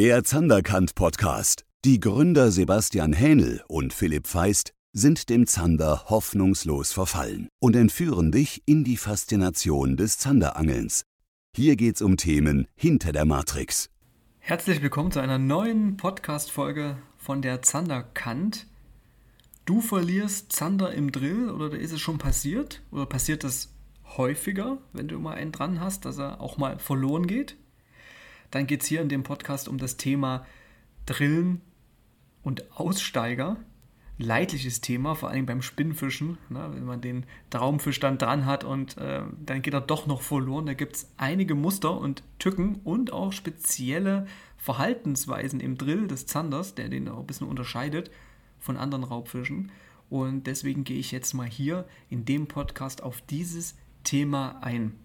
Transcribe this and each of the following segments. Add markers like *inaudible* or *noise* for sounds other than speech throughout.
Der Zanderkant Podcast. Die Gründer Sebastian Hähnel und Philipp Feist sind dem Zander hoffnungslos verfallen und entführen dich in die Faszination des Zanderangelns. Hier geht's um Themen hinter der Matrix. Herzlich willkommen zu einer neuen Podcast-Folge von der Zanderkant. Du verlierst Zander im Drill oder ist es schon passiert? Oder passiert das häufiger, wenn du immer einen dran hast, dass er auch mal verloren geht? Dann geht es hier in dem Podcast um das Thema Drillen und Aussteiger. Leidliches Thema, vor allem beim Spinnfischen, ne, wenn man den Traumfisch dann dran hat und äh, dann geht er doch noch verloren. Da gibt es einige Muster und Tücken und auch spezielle Verhaltensweisen im Drill des Zanders, der den auch ein bisschen unterscheidet von anderen Raubfischen. Und deswegen gehe ich jetzt mal hier in dem Podcast auf dieses Thema ein.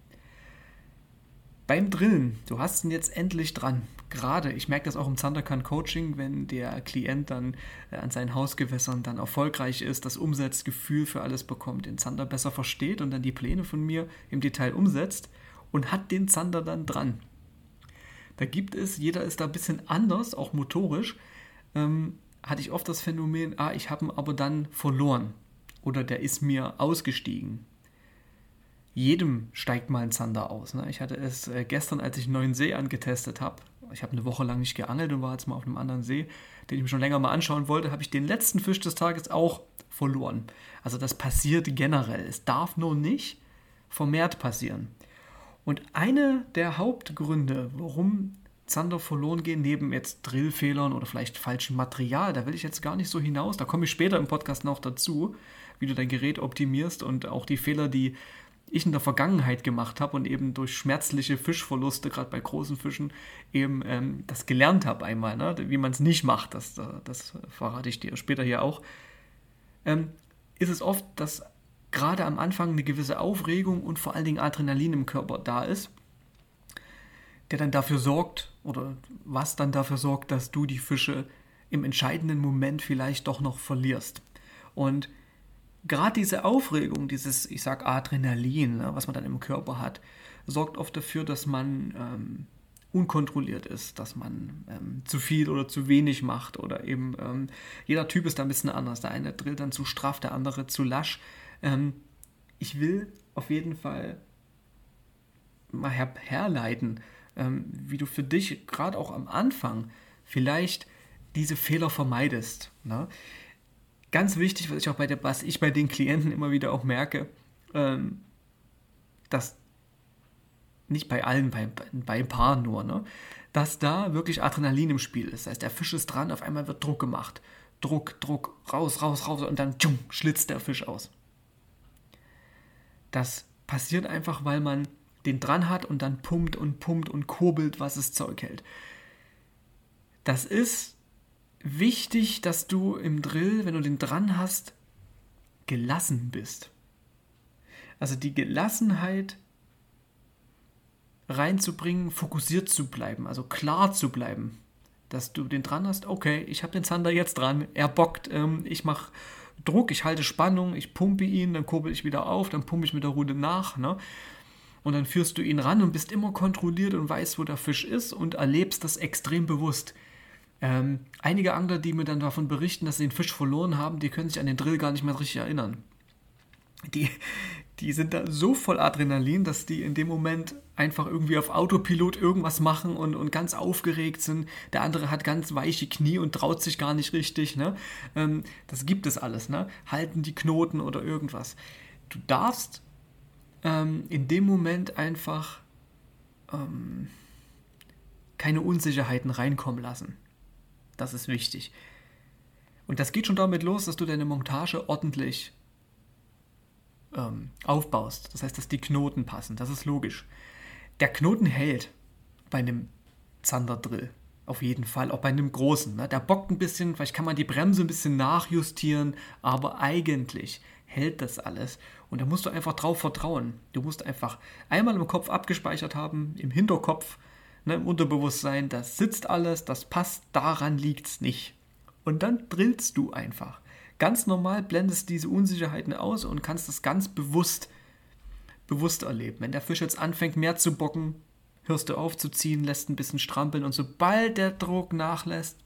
Beim Drillen, du hast ihn jetzt endlich dran. Gerade, ich merke das auch im Zanderkan Coaching, wenn der Klient dann äh, an seinen Hausgewässern dann erfolgreich ist, das Umsetzgefühl für alles bekommt, den Zander besser versteht und dann die Pläne von mir im Detail umsetzt und hat den Zander dann dran. Da gibt es, jeder ist da ein bisschen anders, auch motorisch, ähm, hatte ich oft das Phänomen, ah, ich habe ihn aber dann verloren oder der ist mir ausgestiegen jedem steigt mal ein Zander aus. Ne? Ich hatte es äh, gestern, als ich einen neuen See angetestet habe. Ich habe eine Woche lang nicht geangelt und war jetzt mal auf einem anderen See, den ich mir schon länger mal anschauen wollte, habe ich den letzten Fisch des Tages auch verloren. Also das passiert generell. Es darf nur nicht vermehrt passieren. Und eine der Hauptgründe, warum Zander verloren gehen, neben jetzt Drillfehlern oder vielleicht falschem Material, da will ich jetzt gar nicht so hinaus, da komme ich später im Podcast noch dazu, wie du dein Gerät optimierst und auch die Fehler, die ich in der Vergangenheit gemacht habe und eben durch schmerzliche Fischverluste, gerade bei großen Fischen, eben ähm, das gelernt habe einmal, ne? wie man es nicht macht, das, das verrate ich dir später hier auch, ähm, ist es oft, dass gerade am Anfang eine gewisse Aufregung und vor allen Dingen Adrenalin im Körper da ist, der dann dafür sorgt oder was dann dafür sorgt, dass du die Fische im entscheidenden Moment vielleicht doch noch verlierst. Und gerade diese Aufregung, dieses, ich sag Adrenalin, ne, was man dann im Körper hat, sorgt oft dafür, dass man ähm, unkontrolliert ist, dass man ähm, zu viel oder zu wenig macht oder eben ähm, jeder Typ ist da ein bisschen anders. Der eine drillt dann zu straff, der andere zu lasch. Ähm, ich will auf jeden Fall mal her herleiten, ähm, wie du für dich gerade auch am Anfang vielleicht diese Fehler vermeidest. Ne? Ganz wichtig, was ich auch bei der, was ich bei den Klienten immer wieder auch merke, ähm, dass nicht bei allen, bei, bei ein paar nur, ne, dass da wirklich Adrenalin im Spiel ist. Das heißt, der Fisch ist dran, auf einmal wird Druck gemacht. Druck, Druck, raus, raus, raus und dann tschum, schlitzt der Fisch aus. Das passiert einfach, weil man den dran hat und dann pumpt und pumpt und kurbelt, was es Zeug hält. Das ist wichtig, dass du im Drill, wenn du den dran hast, gelassen bist. Also die Gelassenheit reinzubringen, fokussiert zu bleiben, also klar zu bleiben, dass du den dran hast, okay, ich habe den Zander jetzt dran, er bockt, ähm, ich mache Druck, ich halte Spannung, ich pumpe ihn, dann kurbel ich wieder auf, dann pumpe ich mit der Rute nach, ne? Und dann führst du ihn ran und bist immer kontrolliert und weißt, wo der Fisch ist und erlebst das extrem bewusst. Ähm, einige Angler, die mir dann davon berichten, dass sie den Fisch verloren haben, die können sich an den Drill gar nicht mehr richtig erinnern. Die, die sind da so voll Adrenalin, dass die in dem Moment einfach irgendwie auf Autopilot irgendwas machen und, und ganz aufgeregt sind. Der andere hat ganz weiche Knie und traut sich gar nicht richtig. Ne? Ähm, das gibt es alles. Ne? Halten die Knoten oder irgendwas. Du darfst ähm, in dem Moment einfach ähm, keine Unsicherheiten reinkommen lassen. Das ist wichtig. Und das geht schon damit los, dass du deine Montage ordentlich ähm, aufbaust. Das heißt, dass die Knoten passen. Das ist logisch. Der Knoten hält bei einem Zanderdrill. Auf jeden Fall, auch bei einem großen. Ne? Der bockt ein bisschen, vielleicht kann man die Bremse ein bisschen nachjustieren, aber eigentlich hält das alles. Und da musst du einfach drauf vertrauen. Du musst einfach einmal im Kopf abgespeichert haben, im Hinterkopf, ne, im Unterbewusstsein, das sitzt alles, das passt, daran liegt es nicht. Und dann drillst du einfach. Ganz normal blendest diese Unsicherheiten aus und kannst das ganz bewusst, bewusst erleben. Wenn der Fisch jetzt anfängt mehr zu bocken, hörst du auf zu ziehen, lässt ein bisschen strampeln und sobald der Druck nachlässt,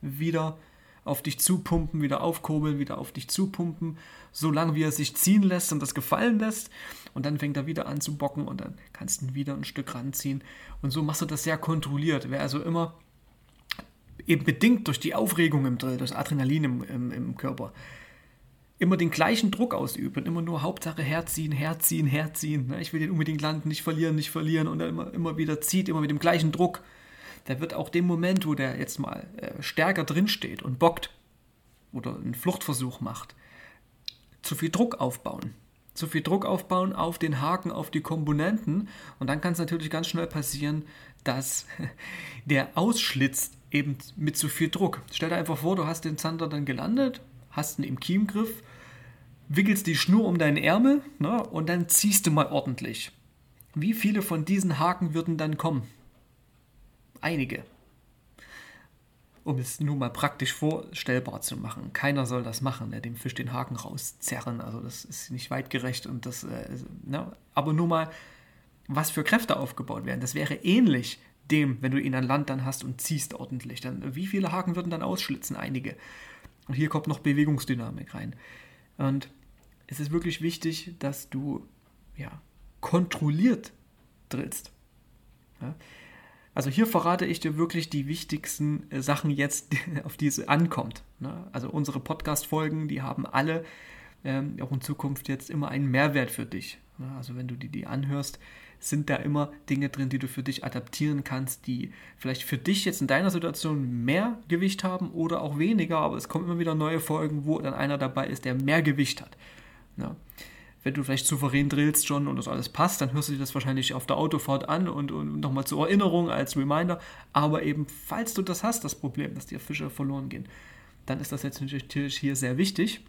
wieder auf dich zupumpen, wieder aufkurbeln, wieder auf dich zupumpen, solange wie er sich ziehen lässt und das gefallen lässt. Und dann fängt er wieder an zu bocken und dann kannst du ihn wieder ein Stück ranziehen. Und so machst du das sehr kontrolliert. Wer also immer eben bedingt durch die Aufregung im Drill, durch Adrenalin im, im, im Körper, immer den gleichen Druck ausübt und immer nur Hauptsache herziehen, herziehen, herziehen. Ne? Ich will den unbedingt landen, nicht verlieren, nicht verlieren und dann immer, immer wieder zieht, immer mit dem gleichen Druck. Der wird auch dem Moment, wo der jetzt mal äh, stärker drinsteht und bockt oder einen Fluchtversuch macht, zu viel Druck aufbauen. Zu viel Druck aufbauen auf den Haken, auf die Komponenten. Und dann kann es natürlich ganz schnell passieren, dass *laughs* der ausschlitzt eben mit zu viel Druck. Stell dir einfach vor, du hast den Zander dann gelandet, hast ihn im Kiemgriff wickelst die Schnur um deinen Ärmel ne, und dann ziehst du mal ordentlich. Wie viele von diesen Haken würden dann kommen? Einige. Um es nur mal praktisch vorstellbar zu machen. Keiner soll das machen, ne, dem Fisch den Haken rauszerren. Also das ist nicht weitgerecht und das, äh, ne, aber nur mal, was für Kräfte aufgebaut werden. Das wäre ähnlich dem, wenn du ihn an Land dann hast und ziehst ordentlich. Dann, wie viele Haken würden dann ausschlitzen? Einige. Und hier kommt noch Bewegungsdynamik rein. Und es ist wirklich wichtig, dass du ja, kontrolliert drillst. Ja? Also hier verrate ich dir wirklich die wichtigsten äh, Sachen jetzt, *laughs* auf die es ankommt. Ne? Also unsere Podcast-Folgen, die haben alle ähm, auch in Zukunft jetzt immer einen Mehrwert für dich. Ne? Also wenn du die, die anhörst, sind da immer Dinge drin, die du für dich adaptieren kannst, die vielleicht für dich jetzt in deiner Situation mehr Gewicht haben oder auch weniger, aber es kommen immer wieder neue Folgen, wo dann einer dabei ist, der mehr Gewicht hat. Wenn du vielleicht souverän drillst schon und das alles passt, dann hörst du dir das wahrscheinlich auf der Autofahrt an und, und nochmal zur Erinnerung als Reminder. Aber eben, falls du das hast, das Problem, dass dir Fische verloren gehen, dann ist das jetzt natürlich hier sehr wichtig.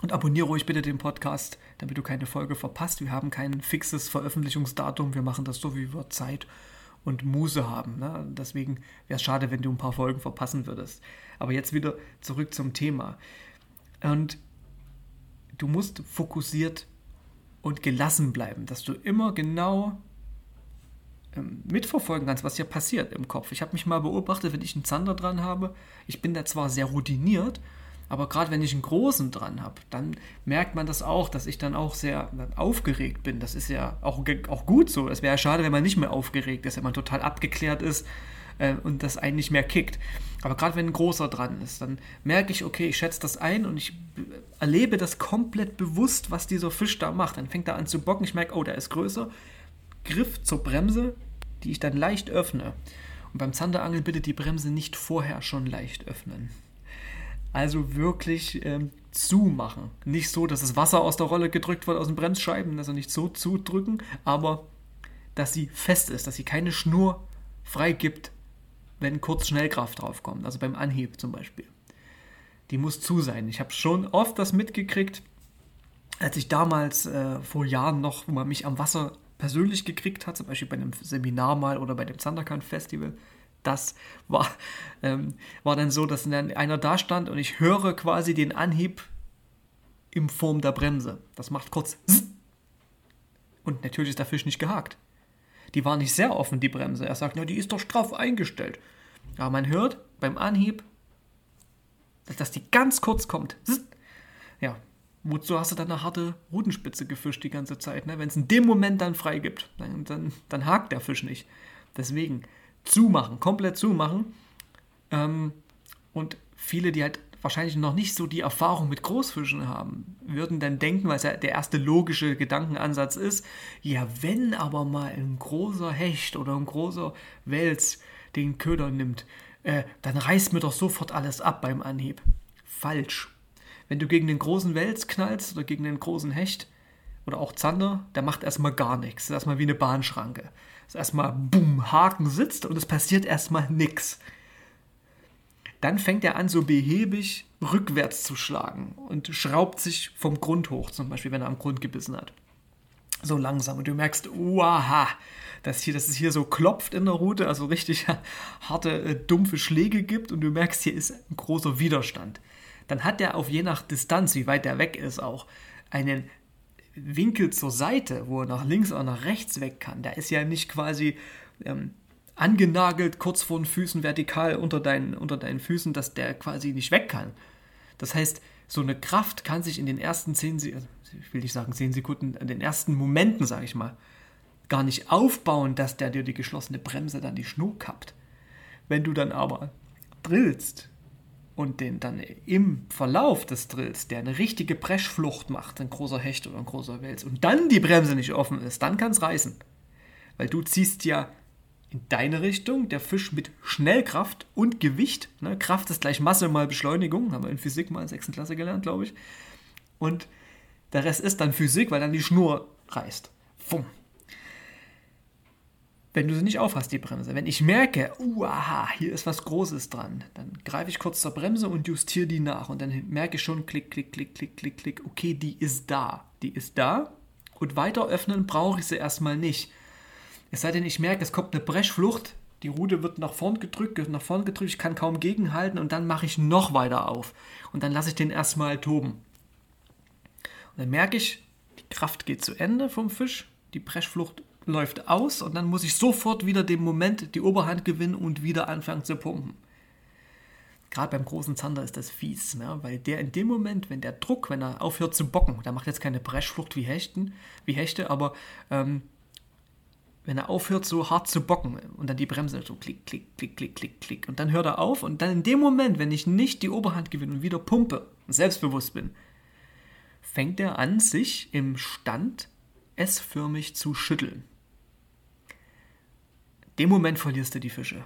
Und abonniere ruhig bitte den Podcast, damit du keine Folge verpasst. Wir haben kein fixes Veröffentlichungsdatum. Wir machen das so, wie wir Zeit und Muse haben. Ne? Deswegen wäre es schade, wenn du ein paar Folgen verpassen würdest. Aber jetzt wieder zurück zum Thema. Und du musst fokussiert und gelassen bleiben, dass du immer genau ähm, mitverfolgen kannst, was hier passiert im Kopf. Ich habe mich mal beobachtet, wenn ich einen Zander dran habe, ich bin da zwar sehr routiniert, aber gerade wenn ich einen großen dran habe, dann merkt man das auch, dass ich dann auch sehr aufgeregt bin. Das ist ja auch, auch gut so. Es wäre ja schade, wenn man nicht mehr aufgeregt ist, wenn man total abgeklärt ist äh, und das einen nicht mehr kickt. Aber gerade wenn ein großer dran ist, dann merke ich, okay, ich schätze das ein und ich erlebe das komplett bewusst, was dieser Fisch da macht. Dann fängt er an zu bocken, ich merke, oh, der ist größer. Griff zur Bremse, die ich dann leicht öffne. Und beim Zanderangeln bitte die Bremse nicht vorher schon leicht öffnen. Also wirklich ähm, zumachen. Nicht so, dass das Wasser aus der Rolle gedrückt wird, aus den Bremsscheiben, also nicht so zudrücken, aber dass sie fest ist, dass sie keine Schnur freigibt, wenn kurz Schnellkraft draufkommt, also beim Anhieb zum Beispiel. Die muss zu sein. Ich habe schon oft das mitgekriegt, als ich damals äh, vor Jahren noch, wo man mich am Wasser persönlich gekriegt hat, zum Beispiel bei einem Seminar mal oder bei dem Thundercount Festival. Das war, *laughs* ähm, war dann so, dass dann einer da stand und ich höre quasi den Anhieb in Form der Bremse. Das macht kurz *laughs* und natürlich ist der Fisch nicht gehakt. Die war nicht sehr offen, die Bremse. Er sagt, ja, die ist doch straff eingestellt. Aber man hört beim Anhieb, dass die ganz kurz kommt. Ja, wozu hast du dann eine harte Rutenspitze gefischt die ganze Zeit? Ne? Wenn es in dem Moment dann freigibt, dann, dann, dann hakt der Fisch nicht. Deswegen zumachen, komplett zumachen. Ähm, und viele, die halt wahrscheinlich noch nicht so die Erfahrung mit Großfischen haben, würden dann denken, weil es ja der erste logische Gedankenansatz ist, ja, wenn aber mal ein großer Hecht oder ein großer Wels den Köder nimmt, äh, dann reißt mir doch sofort alles ab beim Anhieb. Falsch. Wenn du gegen den großen Wels knallst oder gegen den großen Hecht oder auch Zander, der macht erstmal gar nichts. Das ist erstmal wie eine Bahnschranke. Das ist erstmal, bumm, Haken sitzt und es passiert erstmal nichts dann fängt er an, so behäbig rückwärts zu schlagen und schraubt sich vom Grund hoch, zum Beispiel, wenn er am Grund gebissen hat. So langsam. Und du merkst, uaha, dass, hier, dass es hier so klopft in der Route, also richtig *laughs* harte, äh, dumpfe Schläge gibt und du merkst, hier ist ein großer Widerstand. Dann hat er auf je nach Distanz, wie weit er weg ist, auch einen Winkel zur Seite, wo er nach links oder nach rechts weg kann. Der ist ja nicht quasi ähm, angenagelt, kurz vor den Füßen, vertikal unter deinen, unter deinen Füßen, dass der quasi nicht weg kann. Das heißt, so eine Kraft kann sich in den ersten zehn, also ich will nicht sagen zehn Sekunden, in den ersten Momenten, sage ich mal, gar nicht aufbauen, dass der dir die geschlossene Bremse dann die Schnur kappt. Wenn du dann aber drillst und den dann im Verlauf des Drills, der eine richtige Preschflucht macht, ein großer Hecht oder ein großer Wels, und dann die Bremse nicht offen ist, dann kann es reißen. Weil du ziehst ja in deine Richtung, der Fisch mit Schnellkraft und Gewicht. Ne? Kraft ist gleich Masse mal Beschleunigung, haben wir in Physik mal in 6. Klasse gelernt, glaube ich. Und der Rest ist dann Physik, weil dann die Schnur reißt. Fumm. Wenn du sie nicht aufhast, die Bremse. Wenn ich merke, uh, hier ist was Großes dran, dann greife ich kurz zur Bremse und justiere die nach. Und dann merke ich schon, klick, klick, klick, klick, klick, klick, okay, die ist da. Die ist da. Und weiter öffnen brauche ich sie erstmal nicht es sei denn, ich merke, es kommt eine Breschflucht, die Rute wird nach vorn gedrückt, nach vorn gedrückt, ich kann kaum gegenhalten und dann mache ich noch weiter auf. Und dann lasse ich den erstmal toben. Und dann merke ich, die Kraft geht zu Ende vom Fisch, die Breschflucht läuft aus und dann muss ich sofort wieder den Moment die Oberhand gewinnen und wieder anfangen zu pumpen. Gerade beim großen Zander ist das fies, ne? weil der in dem Moment, wenn der Druck, wenn er aufhört zu bocken, der macht jetzt keine Breschflucht wie Hechten, wie Hechte, aber ähm, wenn er aufhört, so hart zu bocken und dann die Bremse so klick, klick, klick, klick, klick, klick. Und dann hört er auf und dann in dem Moment, wenn ich nicht die Oberhand gewinne und wieder pumpe und selbstbewusst bin, fängt er an, sich im Stand S-förmig zu schütteln. In dem Moment verlierst du die Fische.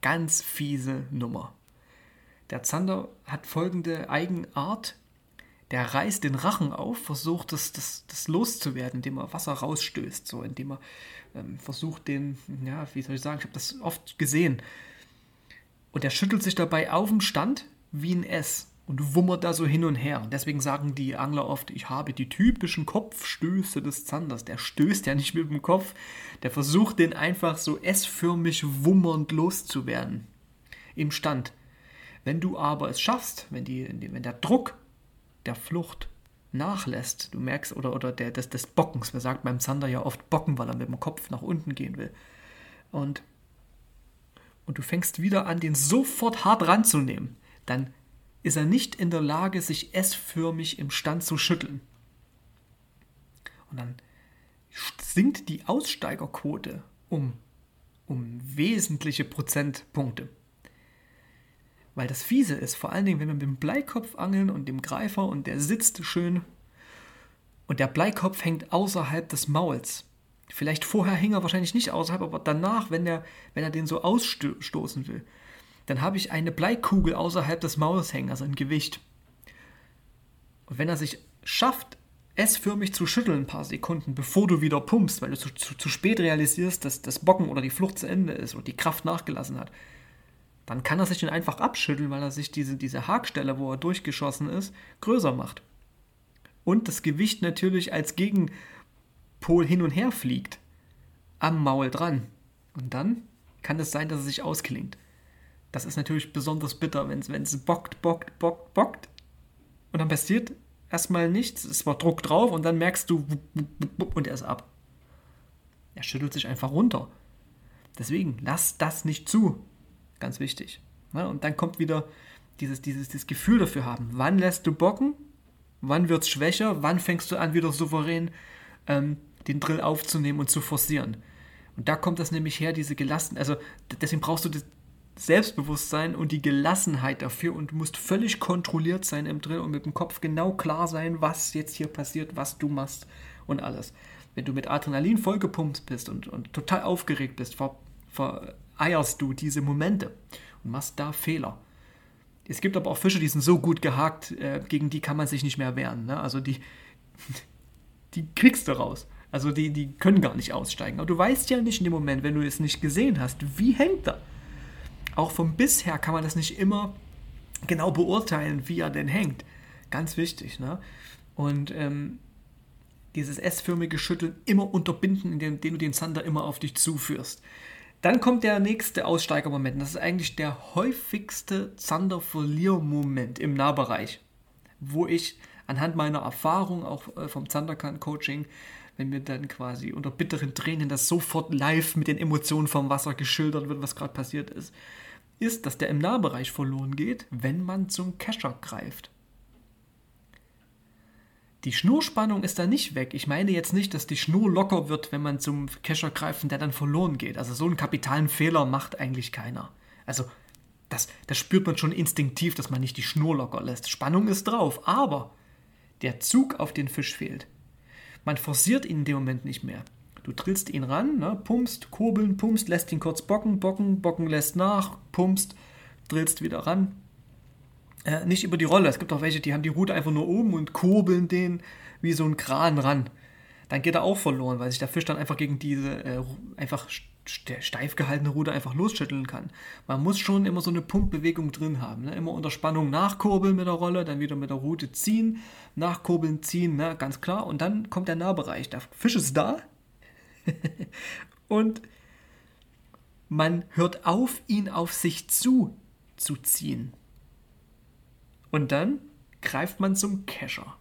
Ganz fiese Nummer. Der Zander hat folgende Eigenart der reißt den Rachen auf, versucht das, das, das loszuwerden, indem er Wasser rausstößt, so indem er ähm, versucht den, ja, wie soll ich sagen, ich habe das oft gesehen. Und er schüttelt sich dabei auf dem Stand wie ein S und wummert da so hin und her. Und deswegen sagen die Angler oft, ich habe die typischen Kopfstöße des Zanders. Der stößt ja nicht mit dem Kopf, der versucht den einfach so S-förmig wummernd loszuwerden im Stand. Wenn du aber es schaffst, wenn, die, wenn der Druck der Flucht nachlässt, du merkst, oder, oder der, des, des Bockens, wir sagt beim Zander ja oft Bocken, weil er mit dem Kopf nach unten gehen will. Und, und du fängst wieder an, den sofort hart ranzunehmen, dann ist er nicht in der Lage, sich S-förmig im Stand zu schütteln. Und dann sinkt die Aussteigerquote um, um wesentliche Prozentpunkte. Weil das Fiese ist, vor allen Dingen, wenn wir mit dem Bleikopf angeln und dem Greifer und der sitzt schön und der Bleikopf hängt außerhalb des Mauls. Vielleicht vorher hing er wahrscheinlich nicht außerhalb, aber danach, wenn, der, wenn er den so ausstoßen will, dann habe ich eine Bleikugel außerhalb des Mauls hängen, also ein Gewicht. Und wenn er sich schafft, S-förmig zu schütteln ein paar Sekunden, bevor du wieder pumpst, weil du zu, zu, zu spät realisierst, dass das Bocken oder die Flucht zu Ende ist und die Kraft nachgelassen hat, dann kann er sich den einfach abschütteln, weil er sich diese, diese Hakstelle, wo er durchgeschossen ist, größer macht. Und das Gewicht natürlich als Gegenpol hin und her fliegt. Am Maul dran. Und dann kann es sein, dass es sich ausklingt. Das ist natürlich besonders bitter, wenn es bockt, bockt, bockt, bockt. Und dann passiert erstmal nichts. Es war Druck drauf und dann merkst du und er ist ab. Er schüttelt sich einfach runter. Deswegen, lass das nicht zu. Ganz wichtig. Ja, und dann kommt wieder dieses, dieses, dieses Gefühl dafür haben. Wann lässt du bocken? Wann wird es schwächer? Wann fängst du an, wieder souverän ähm, den Drill aufzunehmen und zu forcieren? Und da kommt das nämlich her, diese Gelassen. Also deswegen brauchst du das Selbstbewusstsein und die Gelassenheit dafür und musst völlig kontrolliert sein im Drill und mit dem Kopf genau klar sein, was jetzt hier passiert, was du machst und alles. Wenn du mit Adrenalin vollgepumpt bist und, und total aufgeregt bist, ver, ver, eierst du diese Momente und machst da Fehler. Es gibt aber auch Fische, die sind so gut gehakt, äh, gegen die kann man sich nicht mehr wehren. Ne? Also die, *laughs* die kriegst du raus. Also die, die können gar nicht aussteigen. Aber du weißt ja nicht in dem Moment, wenn du es nicht gesehen hast, wie hängt er. Auch vom Biss her kann man das nicht immer genau beurteilen, wie er denn hängt. Ganz wichtig. Ne? Und ähm, dieses S-förmige Schütteln immer unterbinden, indem, indem du den Zander immer auf dich zuführst. Dann kommt der nächste Aussteigermoment. Das ist eigentlich der häufigste Zander-Verlier-Moment im Nahbereich, wo ich anhand meiner Erfahrung auch äh, vom Zanderkant-Coaching, wenn mir dann quasi unter bitteren Tränen das sofort live mit den Emotionen vom Wasser geschildert wird, was gerade passiert ist, ist, dass der im Nahbereich verloren geht, wenn man zum Kescher greift. Die Schnurspannung ist da nicht weg. Ich meine jetzt nicht, dass die Schnur locker wird, wenn man zum Kescher greift und der dann verloren geht. Also so einen kapitalen Fehler macht eigentlich keiner. Also das, das spürt man schon instinktiv, dass man nicht die Schnur locker lässt. Spannung ist drauf, aber der Zug auf den Fisch fehlt. Man forciert ihn in dem Moment nicht mehr. Du trillst ihn ran, ne, pumpst, kurbeln, pumpst, lässt ihn kurz bocken, bocken, bocken lässt nach, pumpst, drillst wieder ran äh, nicht über die Rolle. Es gibt auch welche, die haben die Rute einfach nur oben und kurbeln den wie so ein Kran ran. Dann geht er auch verloren, weil sich der Fisch dann einfach gegen diese äh, einfach steif gehaltene Rute einfach losschütteln kann. Man muss schon immer so eine Pumpbewegung drin haben. Ne? Immer unter Spannung nachkurbeln mit der Rolle, dann wieder mit der Rute ziehen, nachkurbeln, ziehen, ne? ganz klar. Und dann kommt der Nahbereich. Der Fisch ist da *laughs* und man hört auf, ihn auf sich zu zu ziehen. Und dann greift man zum Kescher.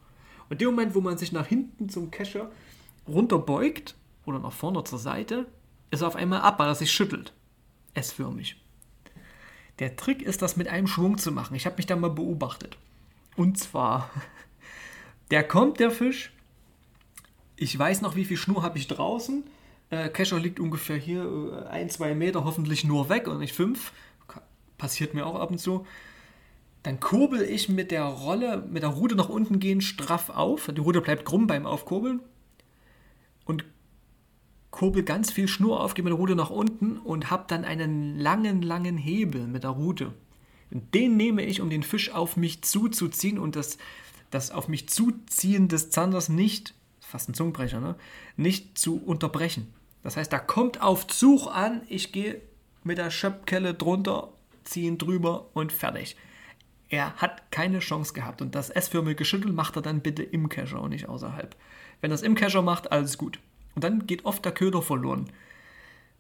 Und dem Moment, wo man sich nach hinten zum Kescher runterbeugt oder nach vorne zur Seite, ist er auf einmal ab, weil er sich schüttelt. S-förmig. Der Trick ist, das mit einem Schwung zu machen. Ich habe mich da mal beobachtet. Und zwar, *laughs* der kommt, der Fisch. Ich weiß noch, wie viel Schnur habe ich draußen. Äh, Kescher liegt ungefähr hier äh, ein, zwei Meter, hoffentlich nur weg und nicht fünf. Passiert mir auch ab und zu. Dann kurbel ich mit der Rolle, mit der Rute nach unten gehen, straff auf. Die Rute bleibt krumm beim Aufkurbeln. Und kurbel ganz viel Schnur auf, gehe mit der Rute nach unten und habe dann einen langen, langen Hebel mit der Rute. Und den nehme ich, um den Fisch auf mich zuzuziehen und das, das auf mich zuziehen des Zanders nicht, fast ein Zungenbrecher, ne? nicht zu unterbrechen. Das heißt, da kommt auf Zug an, ich gehe mit der Schöpfkelle drunter, ziehe ihn drüber und fertig. Er hat keine Chance gehabt und das S-förmige Schütteln macht er dann bitte im Kescher und nicht außerhalb. Wenn er es im Kescher macht, alles gut. Und dann geht oft der Köder verloren.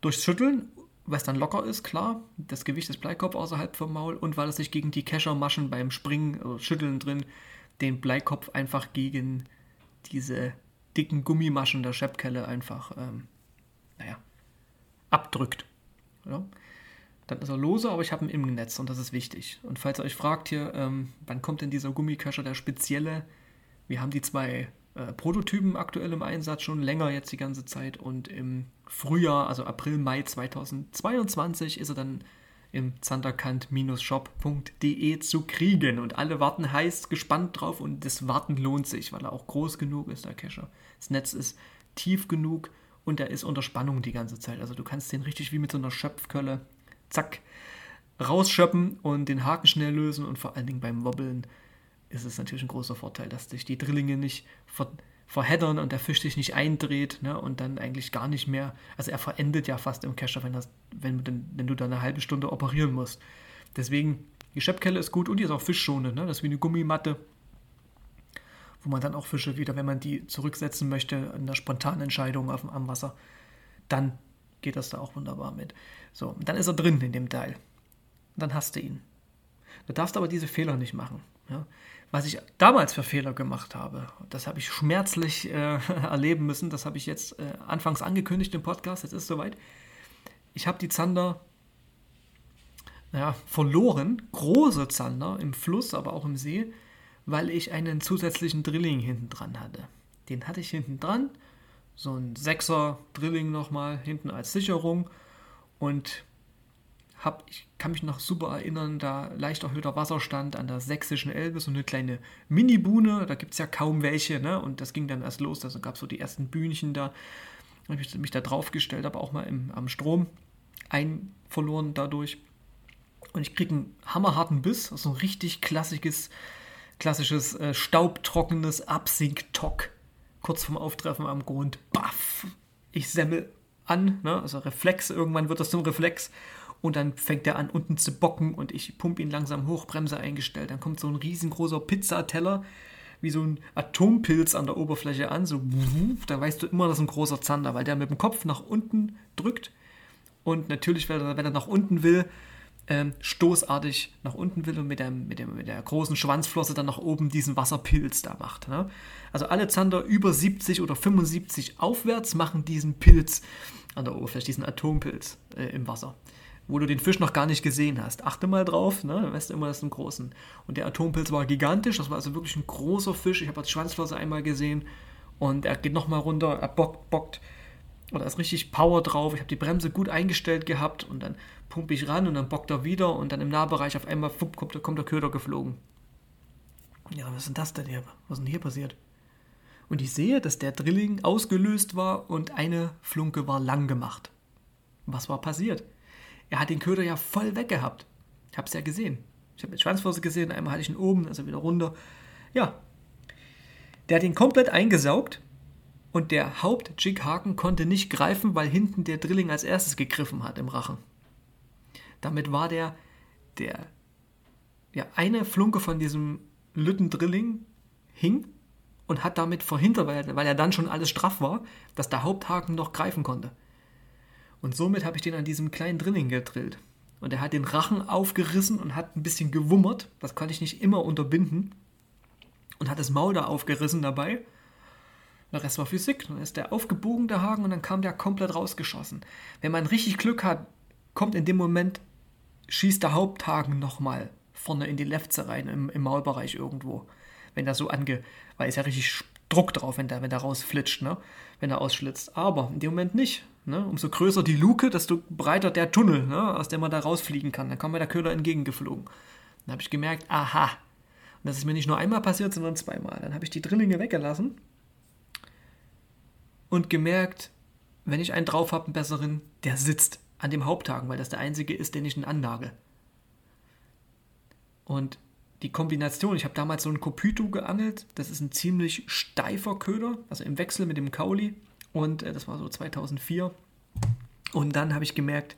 Durchs Schütteln, weil es dann locker ist, klar, das Gewicht des Bleikopf außerhalb vom Maul und weil es sich gegen die Keschermaschen beim Springen oder Schütteln drin den Bleikopf einfach gegen diese dicken Gummimaschen der Scheppkelle einfach, ähm, naja, abdrückt. Ja? Dann ist er lose, aber ich habe ihn im Netz und das ist wichtig. Und falls ihr euch fragt hier, ähm, wann kommt denn dieser Gummikascher, der spezielle? Wir haben die zwei äh, Prototypen aktuell im Einsatz, schon länger jetzt die ganze Zeit. Und im Frühjahr, also April, Mai 2022, ist er dann im zanderkant-shop.de zu kriegen. Und alle warten heiß gespannt drauf und das Warten lohnt sich, weil er auch groß genug ist, der Kescher. Das Netz ist tief genug und er ist unter Spannung die ganze Zeit. Also du kannst den richtig wie mit so einer Schöpfkölle zack, rausschöppen und den Haken schnell lösen und vor allen Dingen beim Wobbeln ist es natürlich ein großer Vorteil, dass sich die Drillinge nicht ver verheddern und der Fisch sich nicht eindreht ne, und dann eigentlich gar nicht mehr, also er verendet ja fast im Kescher, wenn, wenn, wenn du da eine halbe Stunde operieren musst. Deswegen, die Scheppkelle ist gut und die ist auch fischschonend, ne? das ist wie eine Gummimatte, wo man dann auch Fische wieder, wenn man die zurücksetzen möchte, in der spontanen Entscheidung auf, am Wasser, dann geht das da auch wunderbar mit. So, dann ist er drin in dem Teil. Dann hast du ihn. Du darfst aber diese Fehler nicht machen. Ja? Was ich damals für Fehler gemacht habe, das habe ich schmerzlich äh, *laughs* erleben müssen. Das habe ich jetzt äh, anfangs angekündigt im Podcast. Jetzt ist es soweit. Ich habe die Zander naja, verloren, große Zander im Fluss, aber auch im See, weil ich einen zusätzlichen Drilling hinten dran hatte. Den hatte ich hinten dran so ein Sechser Drilling nochmal hinten als Sicherung. Und hab, ich kann mich noch super erinnern, da leicht erhöhter Wasserstand an der sächsischen Elbe, so eine kleine Mini-Buhne, da gibt es ja kaum welche, ne? Und das ging dann erst los, also gab es so die ersten Bühnchen da, habe ich mich da drauf gestellt, aber auch mal im, am Strom ein verloren dadurch. Und ich kriege einen hammerharten Biss, so ein richtig klassisches, klassisches äh, staubtrockenes Absink-Tock kurz vorm Auftreffen am Grund, baff, ich semmel an, ne? also Reflex, irgendwann wird das zum Reflex. Und dann fängt er an unten zu bocken und ich pumpe ihn langsam hoch, Bremse eingestellt, dann kommt so ein riesengroßer Pizzateller, wie so ein Atompilz an der Oberfläche an, so, da weißt du immer, das ist ein großer Zander, weil der mit dem Kopf nach unten drückt. Und natürlich, wenn er, wenn er nach unten will, ähm, stoßartig nach unten will und mit, dem, mit, dem, mit der großen Schwanzflosse dann nach oben diesen Wasserpilz da macht. Ne? Also alle Zander über 70 oder 75 aufwärts machen diesen Pilz an der Oberfläche, diesen Atompilz äh, im Wasser, wo du den Fisch noch gar nicht gesehen hast. Achte mal drauf, ne? dann weißt du immer, das ist ein großen. Und der Atompilz war gigantisch, das war also wirklich ein großer Fisch. Ich habe die Schwanzflosse einmal gesehen und er geht nochmal runter, er bockt, bockt oder ist richtig Power drauf. Ich habe die Bremse gut eingestellt gehabt und dann pumpe ich ran und dann bockt er wieder und dann im Nahbereich auf einmal fupp, kommt, kommt der Köder geflogen. Ja, was ist denn das denn hier? Was ist denn hier passiert? Und ich sehe, dass der Drilling ausgelöst war und eine Flunke war lang gemacht. Was war passiert? Er hat den Köder ja voll weggehabt. Ich habe es ja gesehen. Ich habe die Schwanzflosse gesehen, einmal hatte ich ihn oben, also wieder runter. Ja. Der hat ihn komplett eingesaugt und der Haupt-Jighaken konnte nicht greifen, weil hinten der Drilling als erstes gegriffen hat im Rachen. Damit war der, der, ja, eine Flunke von diesem Lüttendrilling hing und hat damit verhindert, weil, weil er dann schon alles straff war, dass der Haupthaken noch greifen konnte. Und somit habe ich den an diesem kleinen Drilling gedrillt. Und er hat den Rachen aufgerissen und hat ein bisschen gewummert. Das kann ich nicht immer unterbinden. Und hat das Maul da aufgerissen dabei. Der Rest war Physik. Dann ist der aufgebogen, der Haken, und dann kam der komplett rausgeschossen. Wenn man richtig Glück hat, kommt in dem Moment schießt der Haupthaken nochmal vorne in die Lefze rein, im, im, Maulbereich irgendwo. Wenn der so ange. Weil ist ja richtig Druck drauf, wenn der, wenn der rausflitscht, ne? Wenn er ausschlitzt. Aber in dem Moment nicht. Ne? Umso größer die Luke, desto breiter der Tunnel, ne? aus dem man da rausfliegen kann. Dann kam mir der Köder entgegengeflogen. Dann habe ich gemerkt, aha. Und das ist mir nicht nur einmal passiert, sondern zweimal. Dann habe ich die Drillinge weggelassen und gemerkt, wenn ich einen drauf habe, einen besseren, der sitzt an dem Haupthaken, weil das der einzige ist, den ich ihn annage. Und die Kombination, ich habe damals so einen Kopyto geangelt, das ist ein ziemlich steifer Köder, also im Wechsel mit dem Kauli und äh, das war so 2004. Und dann habe ich gemerkt,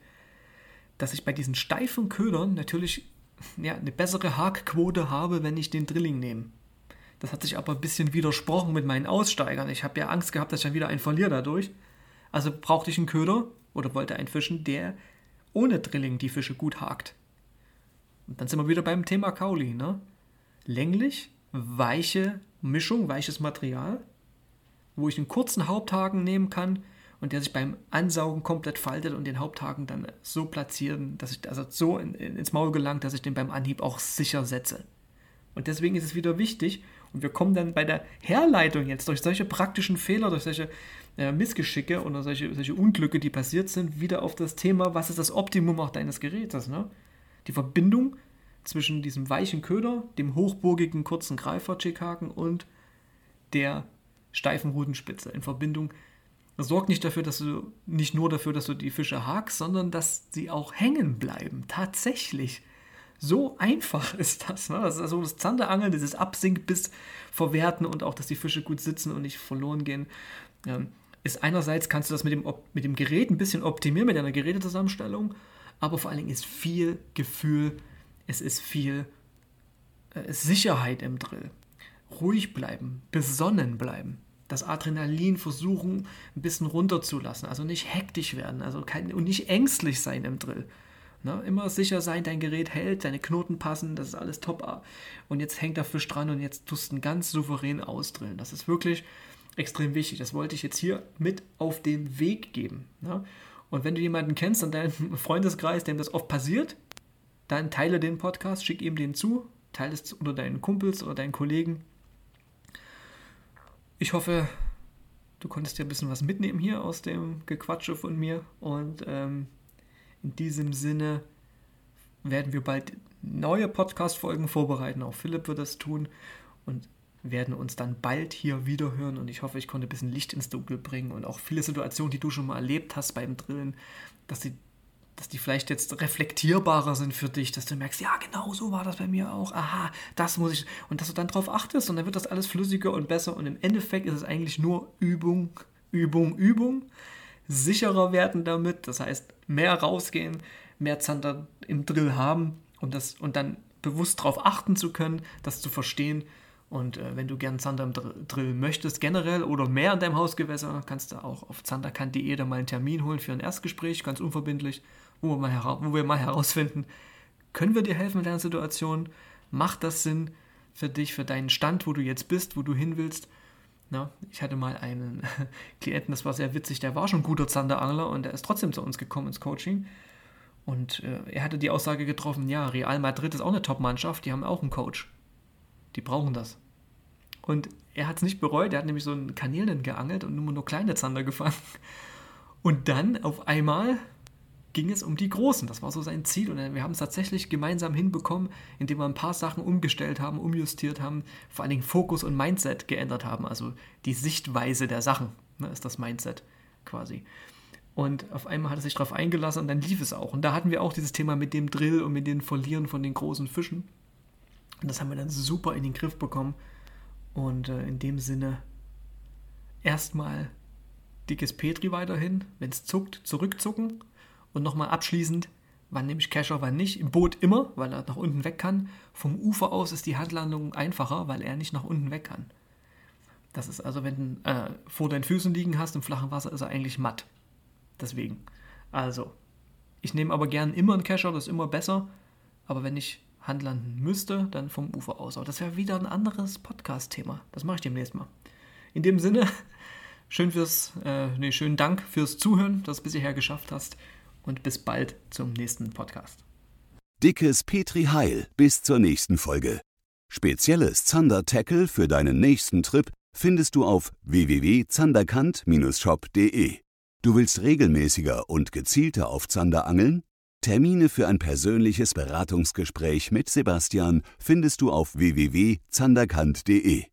dass ich bei diesen steifen Ködern natürlich ja, eine bessere Hakquote habe, wenn ich den Drilling nehme. Das hat sich aber ein bisschen widersprochen mit meinen Aussteigern. Ich habe ja Angst gehabt, dass ich dann wieder einen verliere dadurch. Also brauchte ich einen Köder, oder wollte einen fischen, der ohne Drilling die Fische gut hakt. Und dann sind wir wieder beim Thema Kauli. Ne? Länglich, weiche Mischung, weiches Material, wo ich einen kurzen Haupthaken nehmen kann und der sich beim Ansaugen komplett faltet und den Haupthaken dann so platzieren, dass ich also so in, in, ins Maul gelangt, dass ich den beim Anhieb auch sicher setze. Und deswegen ist es wieder wichtig, und wir kommen dann bei der Herleitung jetzt durch solche praktischen Fehler, durch solche äh, Missgeschicke oder solche, solche Unglücke, die passiert sind, wieder auf das Thema, was ist das Optimum auch deines Gerätes. Ne? Die Verbindung zwischen diesem weichen Köder, dem hochburgigen kurzen Greifer-Chickhaken und der steifen Rudenspitze in Verbindung. Sorgt nicht dafür, dass du nicht nur dafür, dass du die Fische hakst, sondern dass sie auch hängen bleiben. Tatsächlich. So einfach *laughs* ist das. Ne? Das ist also das Zanderangeln, dieses Absinkbiss verwerten und auch, dass die Fische gut sitzen und nicht verloren gehen. Ähm, ist einerseits kannst du das mit dem, mit dem Gerät ein bisschen optimieren, mit deiner Gerätezusammenstellung, aber vor allen Dingen ist viel Gefühl, es ist viel äh, Sicherheit im Drill. Ruhig bleiben, besonnen bleiben. Das Adrenalin versuchen ein bisschen runterzulassen, also nicht hektisch werden, also kein, und nicht ängstlich sein im Drill. Ne? Immer sicher sein, dein Gerät hält, deine Knoten passen, das ist alles top. Und jetzt hängt der Fisch dran und jetzt tust du ihn ganz souverän ausdrillen. Das ist wirklich extrem wichtig. Das wollte ich jetzt hier mit auf den Weg geben. Ne? Und wenn du jemanden kennst an deinem *laughs* Freundeskreis, dem das oft passiert, dann teile den Podcast, schick ihm den zu, teile es unter deinen Kumpels oder deinen Kollegen. Ich hoffe, du konntest dir ein bisschen was mitnehmen hier aus dem Gequatsche von mir und ähm, in diesem Sinne werden wir bald neue Podcast-Folgen vorbereiten. Auch Philipp wird das tun und werden uns dann bald hier wieder hören. Und ich hoffe, ich konnte ein bisschen Licht ins Dunkel bringen und auch viele Situationen, die du schon mal erlebt hast beim Drillen, dass die, dass die vielleicht jetzt reflektierbarer sind für dich, dass du merkst, ja, genau so war das bei mir auch. Aha, das muss ich. Und dass du dann drauf achtest und dann wird das alles flüssiger und besser. Und im Endeffekt ist es eigentlich nur Übung, Übung, Übung sicherer werden damit. Das heißt, mehr rausgehen, mehr Zander im Drill haben und, das, und dann bewusst darauf achten zu können, das zu verstehen. Und äh, wenn du gern Zander im Drill möchtest, generell oder mehr in deinem Hausgewässer, kannst du auch auf zanderkant.de da mal einen Termin holen für ein Erstgespräch, ganz unverbindlich, wo wir mal, wo wir mal herausfinden, Können wir dir helfen in deiner Situation? Macht das Sinn für dich, für deinen Stand, wo du jetzt bist, wo du hin willst? Na, ich hatte mal einen *laughs* Klienten, das war sehr witzig, der war schon guter Zanderangler und der ist trotzdem zu uns gekommen ins Coaching. Und äh, er hatte die Aussage getroffen, ja, Real Madrid ist auch eine Top-Mannschaft, die haben auch einen Coach. Die brauchen das. Und er hat es nicht bereut, er hat nämlich so einen Kanälen geangelt und nur, nur kleine Zander gefangen. Und dann auf einmal ging es um die Großen. Das war so sein Ziel. Und wir haben es tatsächlich gemeinsam hinbekommen, indem wir ein paar Sachen umgestellt haben, umjustiert haben, vor allen Dingen Fokus und Mindset geändert haben. Also die Sichtweise der Sachen ne, ist das Mindset quasi. Und auf einmal hat er sich darauf eingelassen und dann lief es auch. Und da hatten wir auch dieses Thema mit dem Drill und mit dem Verlieren von den großen Fischen. Und das haben wir dann super in den Griff bekommen. Und äh, in dem Sinne erstmal dickes Petri weiterhin, wenn es zuckt, zurückzucken und nochmal abschließend, wann nehme ich Kescher, wann nicht. Im Boot immer, weil er nach unten weg kann. Vom Ufer aus ist die Handlandung einfacher, weil er nicht nach unten weg kann. Das ist also, wenn du äh, vor deinen Füßen liegen hast im flachen Wasser, ist er eigentlich matt. Deswegen. Also, ich nehme aber gern immer einen Kescher, das ist immer besser. Aber wenn ich handlanden müsste, dann vom Ufer aus. Aber das wäre wieder ein anderes Podcast-Thema. Das mache ich demnächst mal. In dem Sinne, *laughs* schön fürs, äh, nee, schönen Dank fürs Zuhören, dass du es bis hierher geschafft hast und bis bald zum nächsten Podcast. Dickes Petri Heil bis zur nächsten Folge. Spezielles Zander-Tackle für deinen nächsten Trip findest du auf www.zanderkant-shop.de. Du willst regelmäßiger und gezielter auf Zander angeln? Termine für ein persönliches Beratungsgespräch mit Sebastian findest du auf www.zanderkant.de.